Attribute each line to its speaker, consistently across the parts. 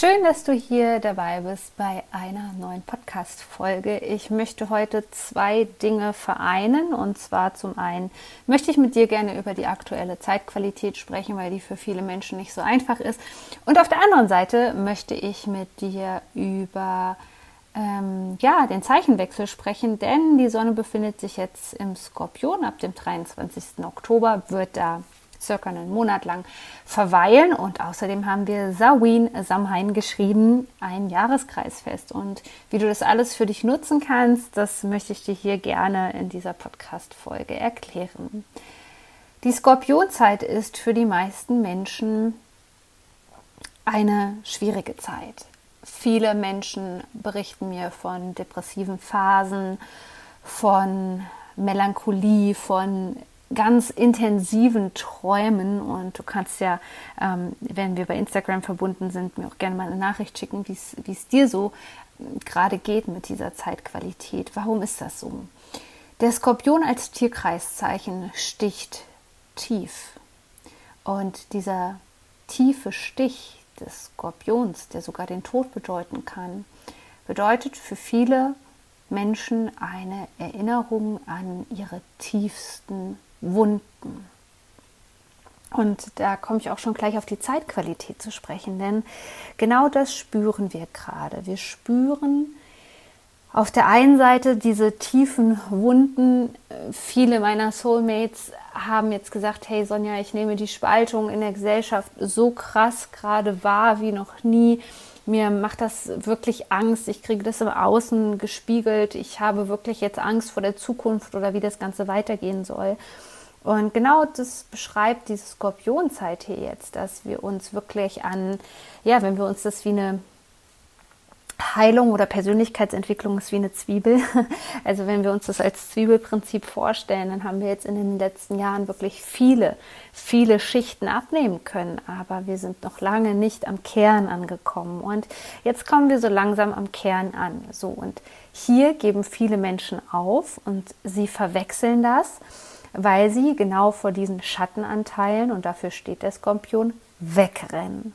Speaker 1: Schön, dass du hier dabei bist bei einer neuen Podcast-Folge. Ich möchte heute zwei Dinge vereinen. Und zwar zum einen möchte ich mit dir gerne über die aktuelle Zeitqualität sprechen, weil die für viele Menschen nicht so einfach ist. Und auf der anderen Seite möchte ich mit dir über ähm, ja, den Zeichenwechsel sprechen, denn die Sonne befindet sich jetzt im Skorpion. Ab dem 23. Oktober wird da circa einen Monat lang verweilen und außerdem haben wir Samhain, Samhain geschrieben, ein Jahreskreisfest. Und wie du das alles für dich nutzen kannst, das möchte ich dir hier gerne in dieser Podcast-Folge erklären. Die Skorpionzeit ist für die meisten Menschen eine schwierige Zeit. Viele Menschen berichten mir von depressiven Phasen, von Melancholie, von ganz intensiven Träumen und du kannst ja, ähm, wenn wir bei Instagram verbunden sind, mir auch gerne mal eine Nachricht schicken, wie es dir so ähm, gerade geht mit dieser Zeitqualität. Warum ist das so? Der Skorpion als Tierkreiszeichen sticht tief und dieser tiefe Stich, des Skorpions, der sogar den Tod bedeuten kann, bedeutet für viele Menschen eine Erinnerung an ihre tiefsten Wunden. Und da komme ich auch schon gleich auf die Zeitqualität zu sprechen, denn genau das spüren wir gerade. Wir spüren, auf der einen Seite diese tiefen Wunden. Viele meiner Soulmates haben jetzt gesagt, hey Sonja, ich nehme die Spaltung in der Gesellschaft so krass gerade wahr wie noch nie. Mir macht das wirklich Angst. Ich kriege das im Außen gespiegelt. Ich habe wirklich jetzt Angst vor der Zukunft oder wie das Ganze weitergehen soll. Und genau das beschreibt diese Skorpionzeit hier jetzt, dass wir uns wirklich an, ja, wenn wir uns das wie eine Heilung oder Persönlichkeitsentwicklung ist wie eine Zwiebel. Also wenn wir uns das als Zwiebelprinzip vorstellen, dann haben wir jetzt in den letzten Jahren wirklich viele, viele Schichten abnehmen können. Aber wir sind noch lange nicht am Kern angekommen. Und jetzt kommen wir so langsam am Kern an. So und hier geben viele Menschen auf und sie verwechseln das, weil sie genau vor diesen Schattenanteilen, und dafür steht der Skorpion, wegrennen.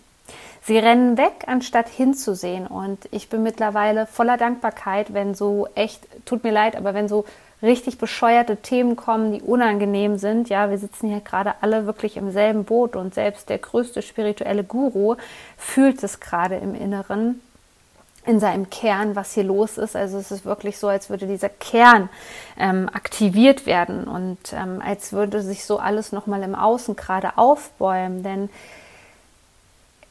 Speaker 1: Sie rennen weg, anstatt hinzusehen. Und ich bin mittlerweile voller Dankbarkeit, wenn so echt, tut mir leid, aber wenn so richtig bescheuerte Themen kommen, die unangenehm sind. Ja, wir sitzen hier gerade alle wirklich im selben Boot und selbst der größte spirituelle Guru fühlt es gerade im Inneren in seinem Kern, was hier los ist. Also es ist wirklich so, als würde dieser Kern ähm, aktiviert werden und ähm, als würde sich so alles nochmal im Außen gerade aufbäumen. Denn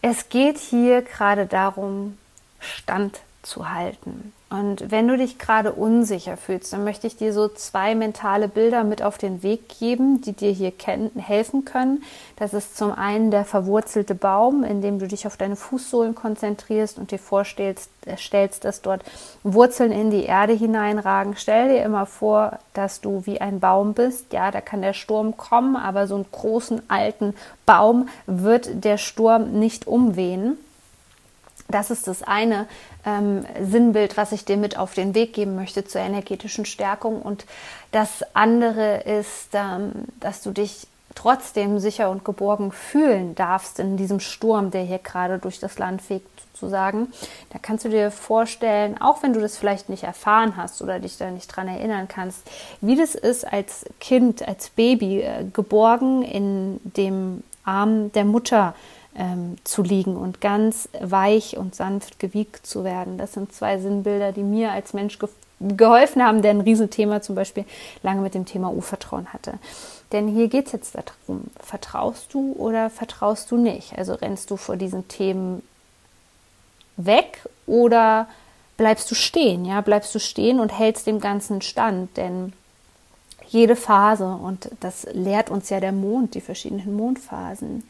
Speaker 1: es geht hier gerade darum, Stand zu halten. Und wenn du dich gerade unsicher fühlst, dann möchte ich dir so zwei mentale Bilder mit auf den Weg geben, die dir hier helfen können. Das ist zum einen der verwurzelte Baum, in dem du dich auf deine Fußsohlen konzentrierst und dir vorstellst, äh, stellst, dass dort Wurzeln in die Erde hineinragen. Stell dir immer vor, dass du wie ein Baum bist. Ja, da kann der Sturm kommen, aber so einen großen alten Baum wird der Sturm nicht umwehen. Das ist das eine ähm, Sinnbild, was ich dir mit auf den Weg geben möchte zur energetischen Stärkung. Und das andere ist, ähm, dass du dich trotzdem sicher und geborgen fühlen darfst in diesem Sturm, der hier gerade durch das Land fegt, sozusagen. Da kannst du dir vorstellen, auch wenn du das vielleicht nicht erfahren hast oder dich da nicht dran erinnern kannst, wie das ist, als Kind, als Baby äh, geborgen in dem Arm der Mutter ähm, zu liegen und ganz weich und sanft gewiegt zu werden. Das sind zwei Sinnbilder, die mir als Mensch ge geholfen haben, der ein Riesenthema zum Beispiel lange mit dem Thema Urvertrauen hatte. Denn hier geht es jetzt darum, vertraust du oder vertraust du nicht? Also rennst du vor diesen Themen weg oder bleibst du stehen? Ja, bleibst du stehen und hältst dem Ganzen stand? Denn jede Phase, und das lehrt uns ja der Mond, die verschiedenen Mondphasen,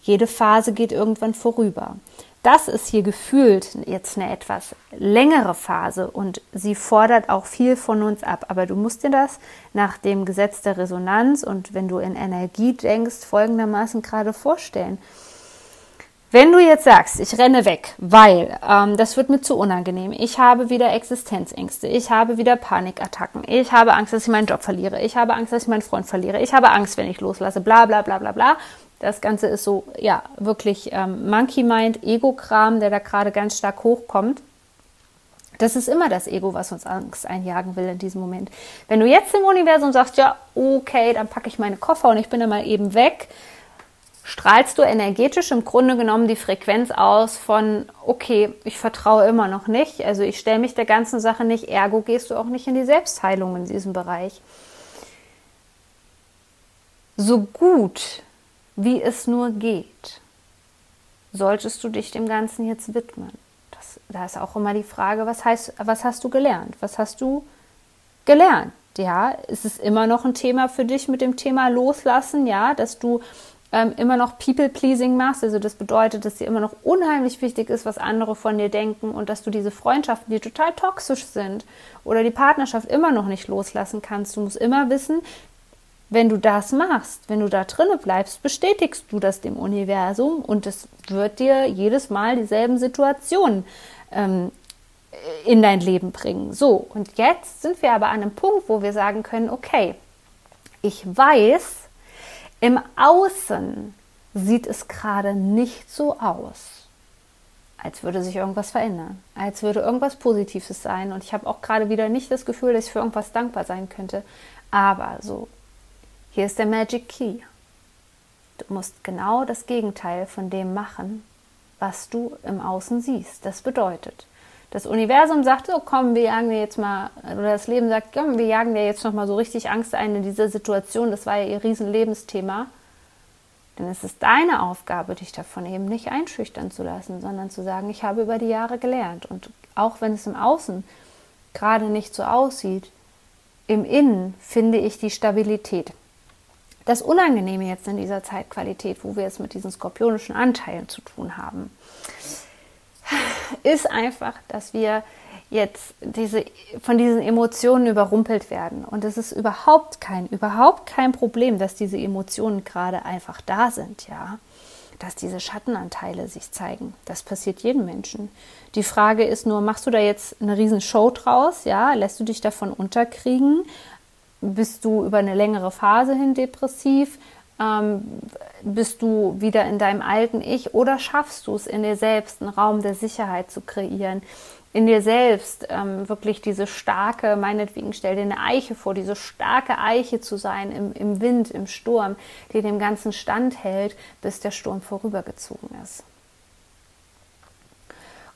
Speaker 1: jede Phase geht irgendwann vorüber. das ist hier gefühlt jetzt eine etwas längere Phase und sie fordert auch viel von uns ab. Aber du musst dir das nach dem Gesetz der Resonanz und wenn du in Energie denkst, folgendermaßen gerade vorstellen. Wenn du jetzt sagst, ich renne weg, weil ähm, das wird mir zu unangenehm, ich habe wieder Existenzängste, ich habe wieder Panikattacken, ich habe Angst, dass ich meinen Job verliere, ich habe Angst, dass ich meinen Freund verliere, ich habe Angst, wenn ich loslasse, bla bla bla bla bla. Das Ganze ist so, ja, wirklich ähm, Monkey Mind, Ego-Kram, der da gerade ganz stark hochkommt. Das ist immer das Ego, was uns Angst einjagen will in diesem Moment. Wenn du jetzt im Universum sagst, ja, okay, dann packe ich meine Koffer und ich bin dann mal eben weg, strahlst du energetisch im Grunde genommen die Frequenz aus von, okay, ich vertraue immer noch nicht, also ich stelle mich der ganzen Sache nicht, ergo gehst du auch nicht in die Selbstheilung in diesem Bereich. So gut wie es nur geht, solltest du dich dem Ganzen jetzt widmen. Das, da ist auch immer die Frage, was heißt, was hast du gelernt? Was hast du gelernt? Ja, ist es immer noch ein Thema für dich mit dem Thema Loslassen? Ja, dass du ähm, immer noch People-Pleasing machst. Also das bedeutet, dass dir immer noch unheimlich wichtig ist, was andere von dir denken und dass du diese Freundschaften, die total toxisch sind oder die Partnerschaft immer noch nicht loslassen kannst. Du musst immer wissen, wenn du das machst, wenn du da drinne bleibst, bestätigst du das dem Universum und es wird dir jedes Mal dieselben Situationen ähm, in dein Leben bringen. So, und jetzt sind wir aber an einem Punkt, wo wir sagen können, okay, ich weiß, im Außen sieht es gerade nicht so aus, als würde sich irgendwas verändern, als würde irgendwas Positives sein. Und ich habe auch gerade wieder nicht das Gefühl, dass ich für irgendwas dankbar sein könnte. Aber so, hier ist der Magic Key. Du musst genau das Gegenteil von dem machen, was du im Außen siehst. Das bedeutet, das Universum sagt, so komm, wir jagen dir jetzt mal, oder das Leben sagt, komm, wir jagen dir jetzt nochmal so richtig Angst ein in dieser Situation. Das war ja ihr Riesenlebensthema. Denn es ist deine Aufgabe, dich davon eben nicht einschüchtern zu lassen, sondern zu sagen, ich habe über die Jahre gelernt. Und auch wenn es im Außen gerade nicht so aussieht, im Innen finde ich die Stabilität. Das Unangenehme jetzt in dieser Zeitqualität, wo wir es mit diesen skorpionischen Anteilen zu tun haben, ist einfach, dass wir jetzt diese, von diesen Emotionen überrumpelt werden. Und es ist überhaupt kein, überhaupt kein Problem, dass diese Emotionen gerade einfach da sind, ja. Dass diese Schattenanteile sich zeigen. Das passiert jedem Menschen. Die Frage ist nur, machst du da jetzt eine riesen Show draus, ja? Lässt du dich davon unterkriegen? Bist du über eine längere Phase hin depressiv? ähm, bist du wieder in deinem alten Ich oder schaffst du es in dir selbst, einen Raum der Sicherheit zu kreieren? In dir selbst ähm, wirklich diese starke, meinetwegen stell dir eine Eiche vor, diese starke Eiche zu sein im, im Wind, im Sturm, die dem Ganzen standhält, bis der Sturm vorübergezogen ist.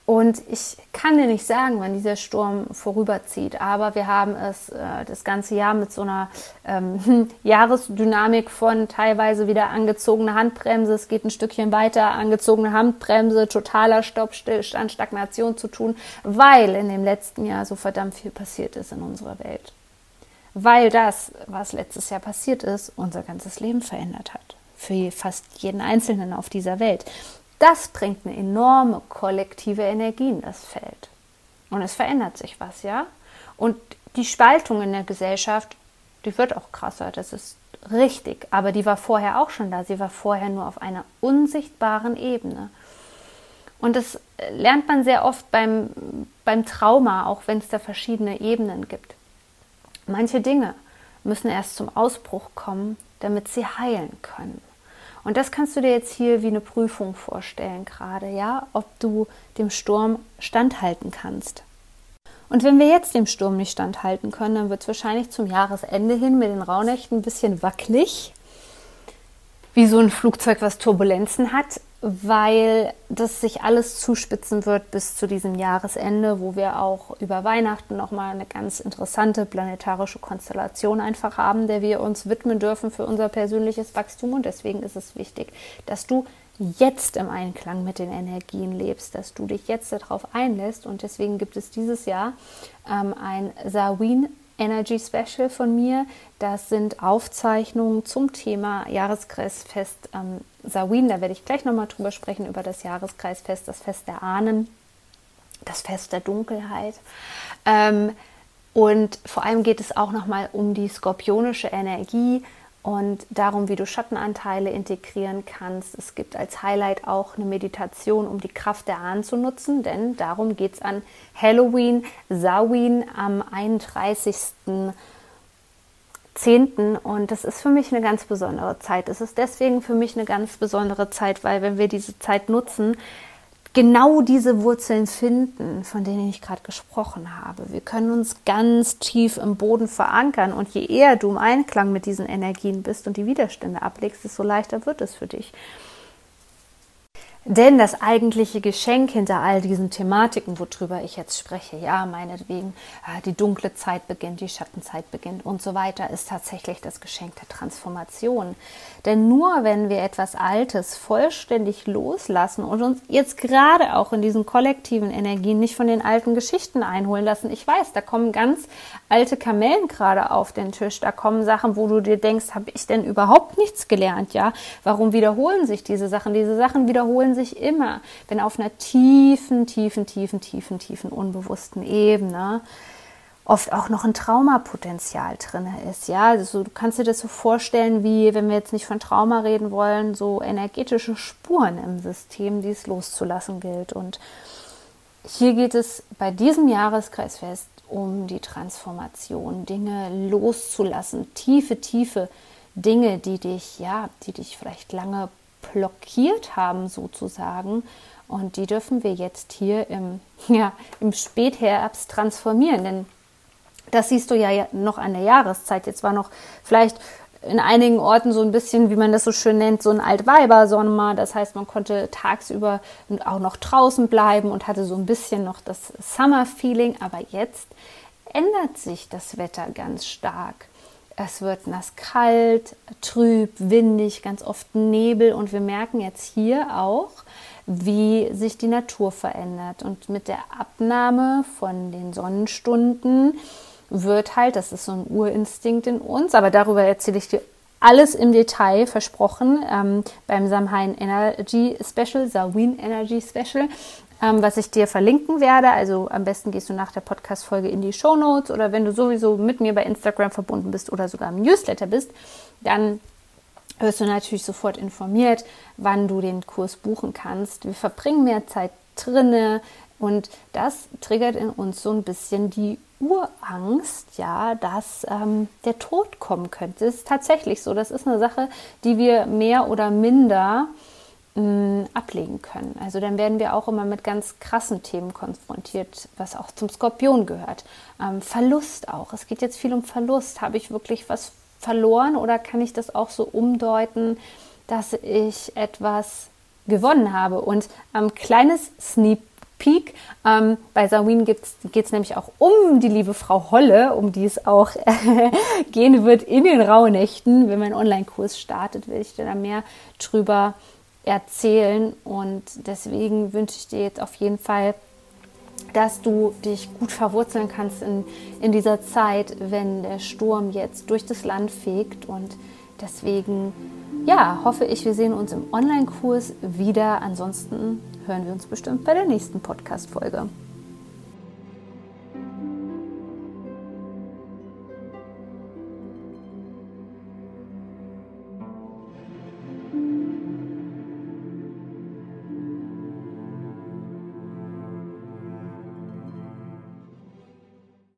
Speaker 1: Und ich kann dir nicht sagen, wann dieser Sturm vorüberzieht, aber wir haben es äh, das ganze Jahr mit so einer ähm, Jahresdynamik von teilweise wieder angezogene Handbremse, es geht ein Stückchen weiter, angezogene Handbremse, totaler Stoppstillstand, Stagnation zu tun, weil in dem letzten Jahr so verdammt viel passiert ist in unserer Welt. Weil das, was letztes Jahr passiert ist, unser ganzes Leben verändert hat. Für fast jeden Einzelnen auf dieser Welt. Das bringt eine enorme kollektive Energie in das Feld. Und es verändert sich was, ja? Und die Spaltung in der Gesellschaft, die wird auch krasser, das ist richtig. Aber die war vorher auch schon da. Sie war vorher nur auf einer unsichtbaren Ebene. Und das lernt man sehr oft beim, beim Trauma, auch wenn es da verschiedene Ebenen gibt. Manche Dinge müssen erst zum Ausbruch kommen, damit sie heilen können. Und das kannst du dir jetzt hier wie eine Prüfung vorstellen, gerade, ja, ob du dem Sturm standhalten kannst. Und wenn wir jetzt dem Sturm nicht standhalten können, dann wird es wahrscheinlich zum Jahresende hin mit den Rauhnächten ein bisschen wackelig, wie so ein Flugzeug, was Turbulenzen hat weil das sich alles zuspitzen wird bis zu diesem Jahresende, wo wir auch über Weihnachten nochmal eine ganz interessante planetarische Konstellation einfach haben, der wir uns widmen dürfen für unser persönliches Wachstum. Und deswegen ist es wichtig, dass du jetzt im Einklang mit den Energien lebst, dass du dich jetzt darauf einlässt. Und deswegen gibt es dieses Jahr ähm, ein Sarwin Energy Special von mir. Das sind Aufzeichnungen zum Thema Jahreskreisfest ähm, Samhain, da werde ich gleich nochmal drüber sprechen, über das Jahreskreisfest, das Fest der Ahnen, das Fest der Dunkelheit. Ähm, und vor allem geht es auch nochmal um die skorpionische Energie und darum, wie du Schattenanteile integrieren kannst. Es gibt als Highlight auch eine Meditation, um die Kraft der Ahnen zu nutzen, denn darum geht es an Halloween, Samhain am 31.10. Und das ist für mich eine ganz besondere Zeit. Es ist deswegen für mich eine ganz besondere Zeit, weil wenn wir diese Zeit nutzen, genau diese Wurzeln finden, von denen ich gerade gesprochen habe. Wir können uns ganz tief im Boden verankern und je eher du im Einklang mit diesen Energien bist und die Widerstände ablegst, desto leichter wird es für dich. Denn das eigentliche Geschenk hinter all diesen Thematiken, worüber ich jetzt spreche, ja, meinetwegen, äh, die dunkle Zeit beginnt, die Schattenzeit beginnt und so weiter, ist tatsächlich das Geschenk der Transformation. Denn nur wenn wir etwas Altes vollständig loslassen und uns jetzt gerade auch in diesen kollektiven Energien nicht von den alten Geschichten einholen lassen, ich weiß, da kommen ganz alte Kamellen gerade auf den Tisch, da kommen Sachen, wo du dir denkst, habe ich denn überhaupt nichts gelernt, ja? Warum wiederholen sich diese Sachen? Diese Sachen wiederholen sich immer, wenn auf einer tiefen, tiefen, tiefen, tiefen, tiefen, unbewussten Ebene oft auch noch ein Traumapotenzial drin ist. Ja, also du kannst dir das so vorstellen, wie, wenn wir jetzt nicht von Trauma reden wollen, so energetische Spuren im System, die es loszulassen gilt. Und hier geht es bei diesem Jahreskreisfest um die Transformation, Dinge loszulassen, tiefe, tiefe Dinge, die dich, ja, die dich vielleicht lange blockiert haben sozusagen. Und die dürfen wir jetzt hier im, ja, im Spätherbst transformieren. Denn das siehst du ja noch an der Jahreszeit. Jetzt war noch vielleicht in einigen Orten so ein bisschen, wie man das so schön nennt, so ein Altweiber-Sommer. Das heißt, man konnte tagsüber auch noch draußen bleiben und hatte so ein bisschen noch das Summer-Feeling. Aber jetzt ändert sich das Wetter ganz stark. Es wird nass kalt, trüb, windig, ganz oft Nebel und wir merken jetzt hier auch, wie sich die Natur verändert. Und mit der Abnahme von den Sonnenstunden wird halt, das ist so ein Urinstinkt in uns, aber darüber erzähle ich dir alles im Detail versprochen ähm, beim Samhain Energy Special, Samhain Energy Special ähm, was ich dir verlinken werde. Also am besten gehst du nach der Podcast-Folge in die Show Notes oder wenn du sowieso mit mir bei Instagram verbunden bist oder sogar im Newsletter bist, dann wirst du natürlich sofort informiert, wann du den Kurs buchen kannst. Wir verbringen mehr Zeit drinne und das triggert in uns so ein bisschen die Urangst, ja, dass ähm, der Tod kommen könnte. Das ist tatsächlich so. Das ist eine Sache, die wir mehr oder minder mh, ablegen können. Also dann werden wir auch immer mit ganz krassen Themen konfrontiert, was auch zum Skorpion gehört. Ähm, Verlust auch. Es geht jetzt viel um Verlust. Habe ich wirklich was verloren oder kann ich das auch so umdeuten, dass ich etwas gewonnen habe? Und ähm, kleines Sneak Peak. Ähm, bei Samhain geht es nämlich auch um die liebe Frau Holle, um die es auch gehen wird in den Rauhnächten. Wenn mein Online-Kurs startet, will ich da mehr drüber erzählen. Und deswegen wünsche ich dir jetzt auf jeden Fall, dass du dich gut verwurzeln kannst in, in dieser Zeit, wenn der Sturm jetzt durch das Land fegt. Und deswegen, ja, hoffe ich, wir sehen uns im Online-Kurs wieder. Ansonsten hören wir uns bestimmt bei der nächsten Podcast-Folge.